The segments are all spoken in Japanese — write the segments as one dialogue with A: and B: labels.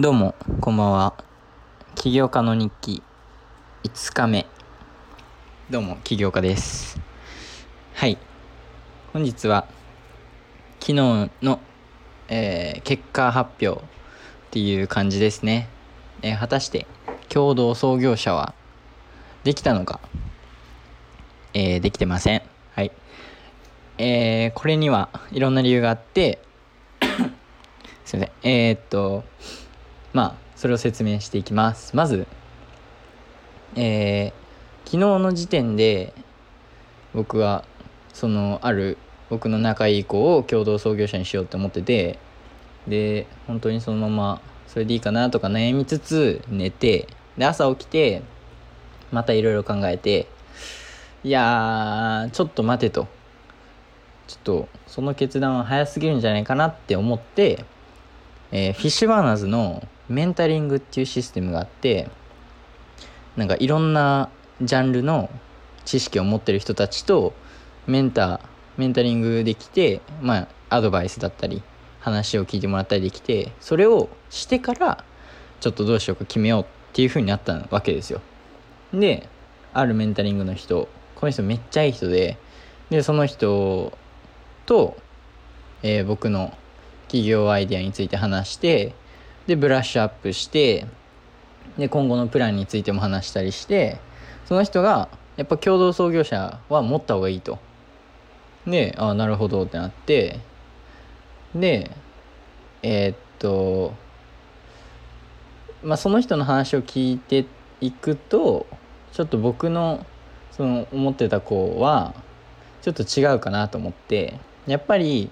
A: どうも、こんばんは。起業家の日記5日目。どうも、起業家です。はい。本日は、昨日の、えー結果発表っていう感じですね。えー果たして、共同創業者はできたのか、えーできてません。はい。えーこれにはいろんな理由があって、すいません。えーっと、まあ、それを説明していきます。まず、えー昨日の時点で、僕は、その、ある、僕の仲いい子を共同創業者にしようと思ってて、で、本当にそのまま、それでいいかなとか悩みつつ、寝て、で、朝起きて、またいろいろ考えて、いやー、ちょっと待てと。ちょっと、その決断は早すぎるんじゃないかなって思って、えーフィッシュバーナーズのメンタリングっていうシステムがあってなんかいろんなジャンルの知識を持ってる人たちとメンタメンタリングできてまあアドバイスだったり話を聞いてもらったりできてそれをしてからちょっとどうしようか決めようっていう風になったわけですよ。であるメンタリングの人この人めっちゃいい人ででその人と、えー僕の企業アイデアについて話してでブラッシュアップしてで今後のプランについても話したりしてその人がやっぱ共同創業者は持った方がいいと。でああなるほどってなってでえーっとまあその人の話を聞いていくとちょっと僕のその思ってた子はちょっと違うかなと思ってやっぱり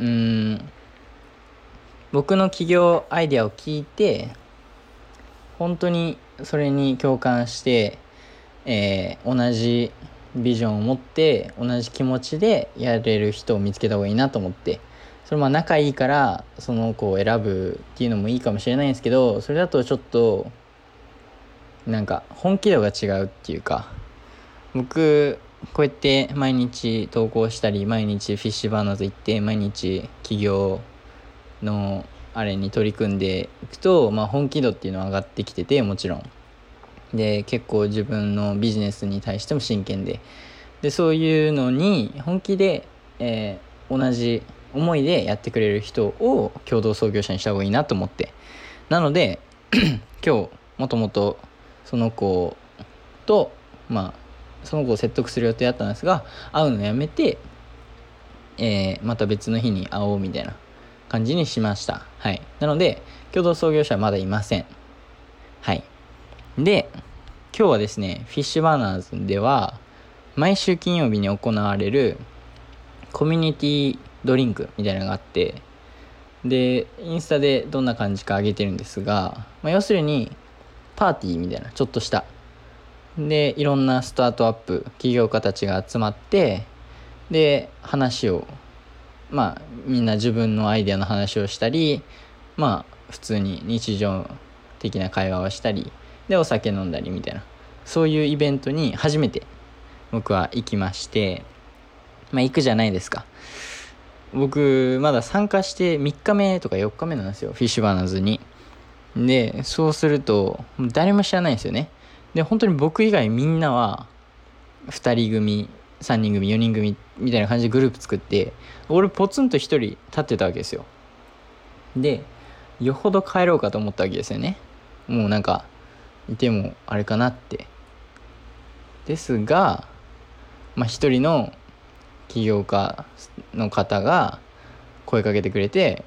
A: うん。僕の企業アイデアを聞いて本当にそれに共感して、えー同じビジョンを持って同じ気持ちでやれる人を見つけた方がいいなと思って。それまあ仲いいからその子を選ぶっていうのもいいかもしれないんですけどそれだとちょっとなんか本気度が違うっていうか僕こうやって毎日投稿したり毎日フィッシュバーナーズ行って毎日企業のあれに取り組んでいくと、まあ、本気度っていうのは上がってきててもちろん。で結構自分のビジネスに対しても真剣で。でそういうのに本気で、えー同じ思いでやってくれる人を共同創業者にした方がいいなと思って。なので 今日もともとその子とまあその子を説得する予定だったんですが会うのやめて、えーまた別の日に会おうみたいな感じにしました。はい。なので共同創業者はまだいません。はい。で今日はですねフィッシュバーナーズでは毎週金曜日に行われるコミュニティドリンクみたいなのがあってでインスタでどんな感じか上げてるんですが、まあ、要するにパーティーみたいなちょっとしたでいろんなスタートアップ起業家たちが集まってで話をまあみんな自分のアイデアの話をしたりまあ普通に日常的な会話をしたりでお酒飲んだりみたいなそういうイベントに初めて僕は行きましてまあ行くじゃないですか。僕まだ参加して3日目とか4日目なんですよフィッシュバーナーズに。でそうすると誰も知らないんですよね。で本当に僕以外みんなは2人組3人組4人組みたいな感じでグループ作って俺ポツンと1人立ってたわけですよ。でよほど帰ろうかと思ったわけですよね。もうなんかいてもあれかなって。ですがまあ一人の起業家の方が声かけてくれて、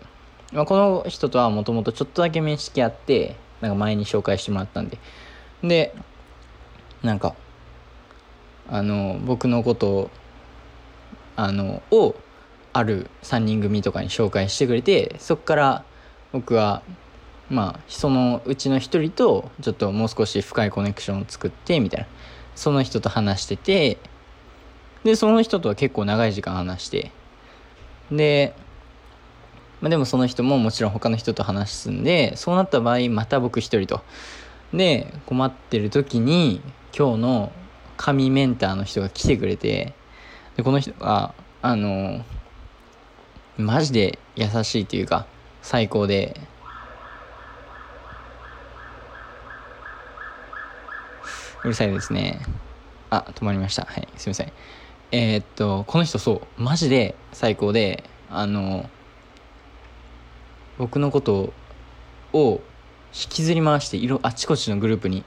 A: まあ、この人とはもともとちょっとだけ面識あってなんか前に紹介してもらったんで。でなんかあの僕のことをあのをある3人組とかに紹介してくれてそっから僕はまあそのうちの一人とちょっともう少し深いコネクションを作ってみたいな。その人と話しててでその人とは結構長い時間話して。で、まあ、でもその人ももちろん他の人と話すんでそうなった場合また僕一人と。で困ってる時に今日の神メンターの人が来てくれてでこの人があのマジで優しいというか最高で。うるさいですね。あ止まりました。はいすいません。えー、っとこの人そうマジで最高であの僕のことを引きずり回していろあちこちのグループに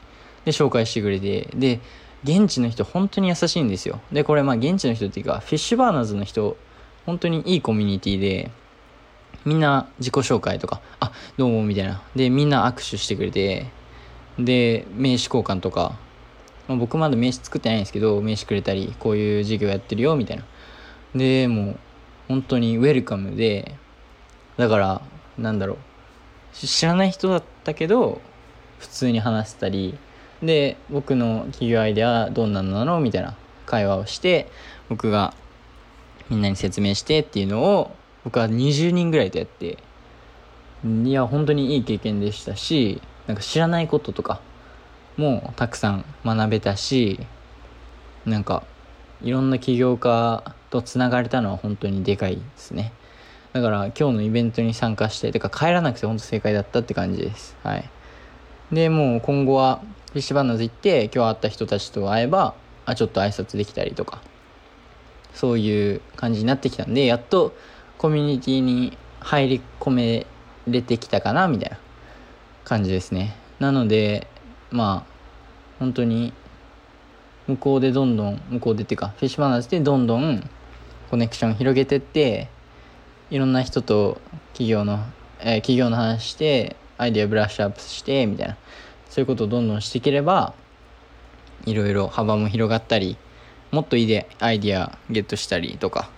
A: で紹介してくれてで現地の人本当に優しいんですよ。でこれまあ現地の人っていうかフィッシュバーナーズの人本当にいいコミュニティでみんな自己紹介とかあどうもみたいな。でみんな握手してくれてで名刺交換とか、ま、僕まだ名刺作ってないんですけど名刺くれたりこういう授業やってるよみたいな。でもう本当にウェルカムでだからなんだろう。知らない人だったけど普通に話せたりで僕の企業アイデアどんなのなのみたいな会話をして僕がみんなに説明してっていうのを僕は20人ぐらいとやっていや本当にいい経験でしたしなんか知らないこととかもたくさん学べたしなんかいろんな起業家とつながれたのは本当にでかいですね。だから今日のイベントに参加しててか帰らなくて本当正解だったって感じですはいでもう今後はフィッシュバンナーズ行って今日会った人たちと会えばあちょっと挨拶できたりとか。そういう感じになってきたんでやっとコミュニティに入り込めれてきたかなみたいな感じですね。なのでまあ本当に向こうでどんどん向こうでっていうかフィッシュバナーズでどんどんコネクション広げてっていろんな人と企業の、えー、企業の話してアイデアブラッシュアップしてみたいな。そういうことをどんどんしていければいろいろ幅も広がったりもっといいでアイディアゲットしたりとか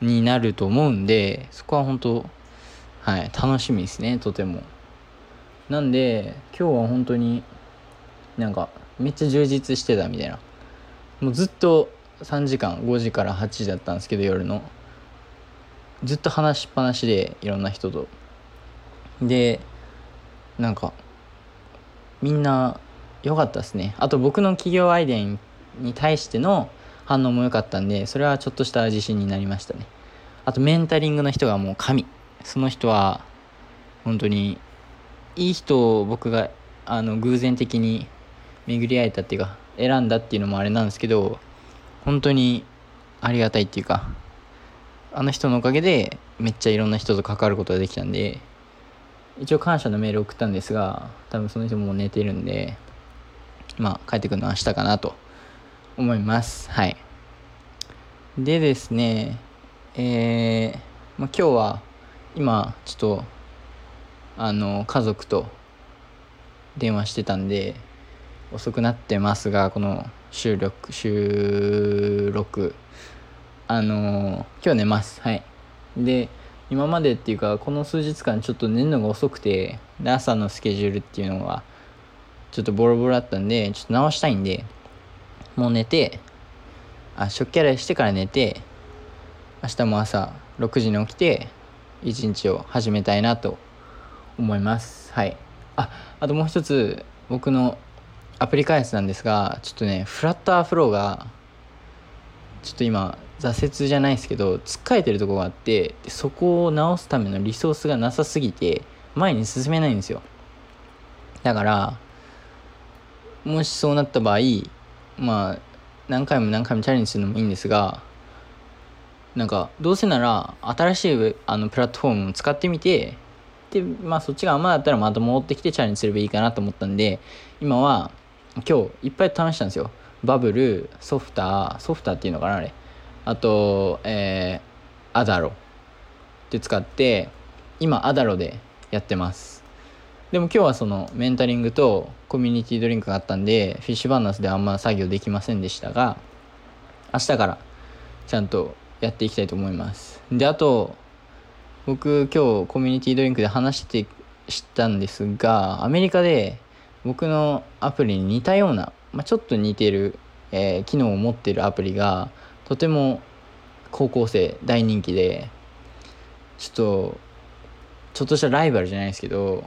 A: になると思うんでそこは本当はい楽しみですねとても。なんで今日は本当になんかめっちゃ充実してたみたいな。もうずっと3時間5時から8時だったんですけど夜の。ずっと話しっぱなしでいろんな人と。でなんかみんな良かったですね。あと僕の企業アイデアに対しての反応も良かったんでそれはちょっとした自信になりましたね。あとメンタリングの人がもう神。その人は本当にいい人を僕があの偶然的に巡り会えたっていうか選んだっていうのもあれなんですけど本当にありがたいっていうかあの人のおかげでめっちゃいろんな人と関わることができたんで一応感謝のメール送ったんですが多分その人も寝てるんでまあ帰ってくるのは明日かなと思います。はい。でですねえー、まあ、今日は今ちょっとあの家族と電話してたんで遅くなってますがこの収録収録あの今日寝ます。はい。で今までっていうかこの数日間ちょっと寝るのが遅くて朝のスケジュールっていうのがちょっとボロボロだったんでちょっと直したいんでもう寝てあ食器洗いしてから寝て明日も朝6時に起きて一日を始めたいなと思います。はい。ああともう一つ僕のアプリ開発なんですがちょっとねフラッターフローがちょっと今挫折じゃないですけどつっかえてるとこがあってそこを直すためのリソースがなさすぎて前に進めないんですよ。だからもしそうなった場合まあ何回も何回もチャレンジするのもいいんですがなんかどうせなら新しいあのプラットフォームを使ってみてでまあそっちが甘だったらまた戻ってきてチャレンジすればいいかなと思ったんで今は今日いっぱい試したんですよ。バブルソフターソフターっていうのかなあれ。あと、えー、アダロって使って今アダロでやってます。でも今日はそのメンタリングとコミュニティドリンクがあったんでフィッシュバーナスであんま作業できませんでしたが明日からちゃんとやっていきたいと思います。であと僕今日コミュニティドリンクで話して知ったんですがアメリカで僕のアプリに似たような、まあ、ちょっと似てる、えー、機能を持ってるアプリがとても高校生大人気でちょっとちょっとしたライバルじゃないですけど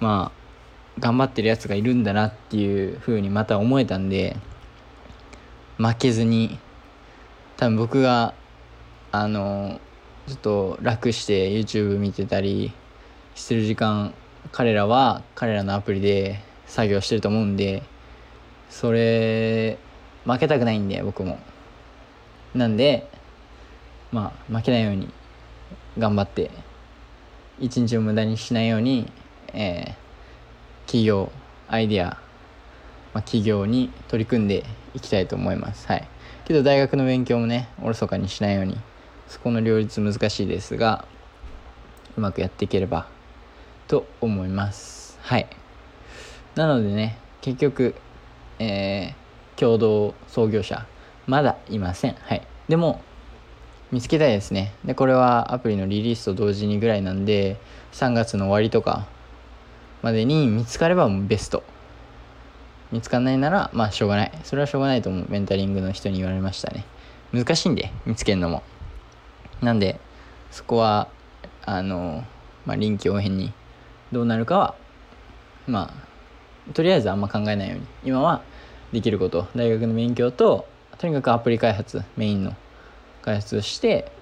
A: まあ頑張ってるやつがいるんだなっていう風にまた思えたんで負けずに多分僕があのちょっと楽して YouTube 見てたりしてる時間彼らは彼らのアプリで作業してると思うんでそれ負けたくないんで僕も。なんでまあ負けないように頑張って一日を無駄にしないように、えー、企業アイデア、まあ、企業に取り組んでいきたいと思います。はい。けど大学の勉強もねおろそかにしないようにそこの両立難しいですがうまくやっていければと思います。はい。なのでね結局えー、共同創業者まだいません。はい。でも見つけたいですね。でこれはアプリのリリースと同時にぐらいなんで3月の終わりとかまでに見つかればベスト。見つかんないならまあしょうがない。それはしょうがないと思う。メンタリングの人に言われましたね。難しいんで見つけるのも。なんでそこはあのまあ臨機応変にどうなるかはまあとりあえずあんま考えないように。今はできること。大学の勉強ととにかくアプリ開発メインの開発をして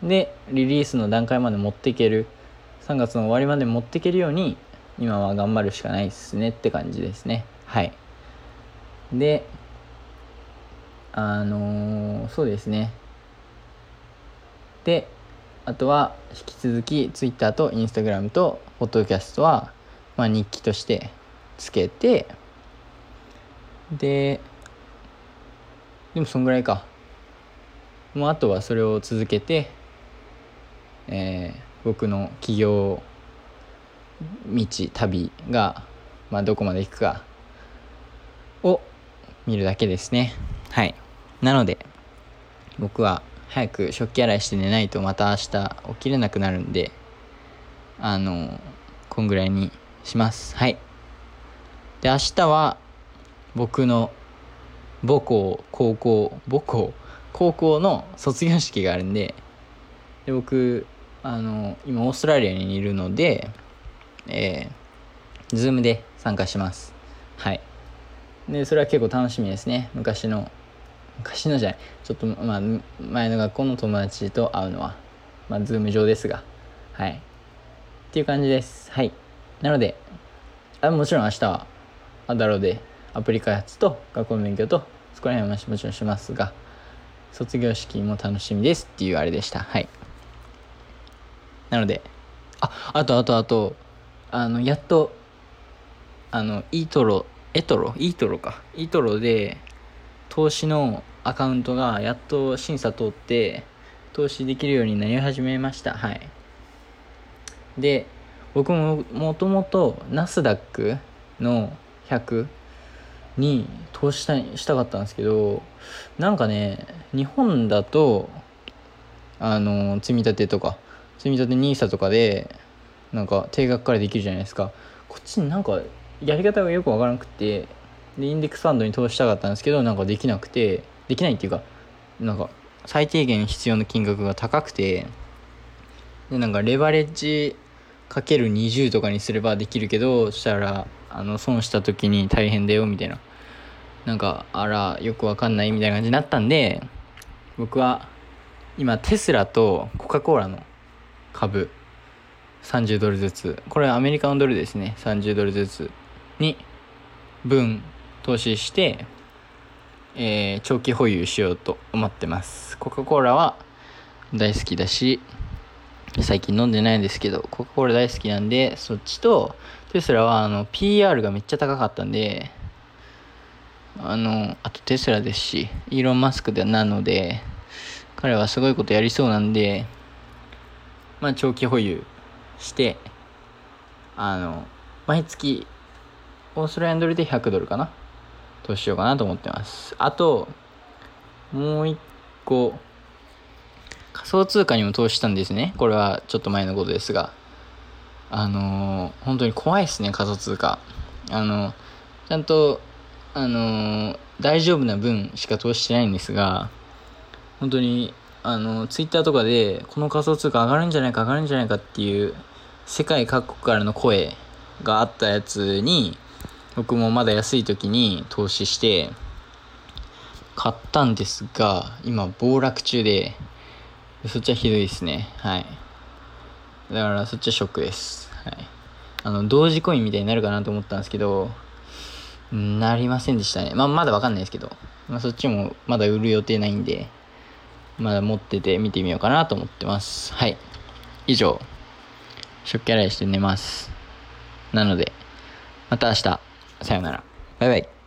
A: でリリースの段階まで持っていける3月の終わりまで持っていけるように今は頑張るしかないですねって感じですね。はい。であのー、そうですね。であとは引き続き Twitter と Instagram と Podcast は、まあ、日記としてつけてででもそんぐらいか。もうあとはそれを続けて、えー、僕の起業道旅が、まあ、どこまで行くかを見るだけですね。はい。なので僕は早く食器洗いして寝ないとまた明日起きれなくなるんであのこんぐらいにします。はい。で明日は僕の母校高校母校高校の卒業式があるんでで僕あの今オーストラリアにいるのでえー、ズームで参加します。はい。でそれは結構楽しみですね。昔の昔のじゃない。ちょっとまあ前の学校の友達と会うのはまあズーム上ですが。はい。っていう感じです。はい。なのであもちろん明日は Adalo でアプリ開発と学校の勉強とそこら辺はもちろんしますが卒業式も楽しみですっていうあれでした。はい。なのでああとあとあとあのやっとあのイートロエトロイートロか。イートロで投資のアカウントがやっと審査通って投資できるようになり始めました。はい。で僕ももともとナスダックの100に投資したしたかったんですけどなんかね日本だとあの積み立てとか積み立て NISA とかでなんか定額からできるじゃないですか。こっちになんかやり方がよくわからなくてでインデックスファンドに投資したかったんですけどなんかできなくてできないっていうかなんか最低限必要な金額が高くてでなんかレバレッジかける20とかにすればできるけどそしたらあの損した時に大変だよみたいな。なんかあらよくわかんないみたいな感じになったんで僕は今テスラとコカ・コーラの株30ドルずつ。これアメリカのドルですね。30ドルずつに分投資して、えー、長期保有しようと思ってます。コカ・コーラは大好きだし最近飲んでないんですけどコカ・コーラ大好きなんでそっちとテスラはあの PR がめっちゃ高かったんであのあとテスラですしイーロン・マスクでなので彼はすごいことやりそうなんでまあ長期保有してあの毎月オーストラリアンドルで100ドルかな投資しようかなと思ってます。あともう一個仮想通貨にも投資したんですね。これはちょっと前のことですが。あのー、本当に怖いですね仮想通貨。あのちゃんとあのー、大丈夫な分しか投資してないんですが本当にあのツイッターとかでこの仮想通貨上がるんじゃないか上がるんじゃないかっていう世界各国からの声があったやつに僕もまだ安い時に投資して買ったんですが今暴落中で。そっちはひどいですねはいだからそっちはショックですはいあの同時コインみたいになるかなと思ったんですけどなりませんでしたね。まあ、まだわかんないですけど、まあ、そっちもまだ売る予定ないんで、まだ持ってて見てみようかなと思ってます。はい。以上、食器洗いして寝ます。なので、また明日、さよなら。バイバイ。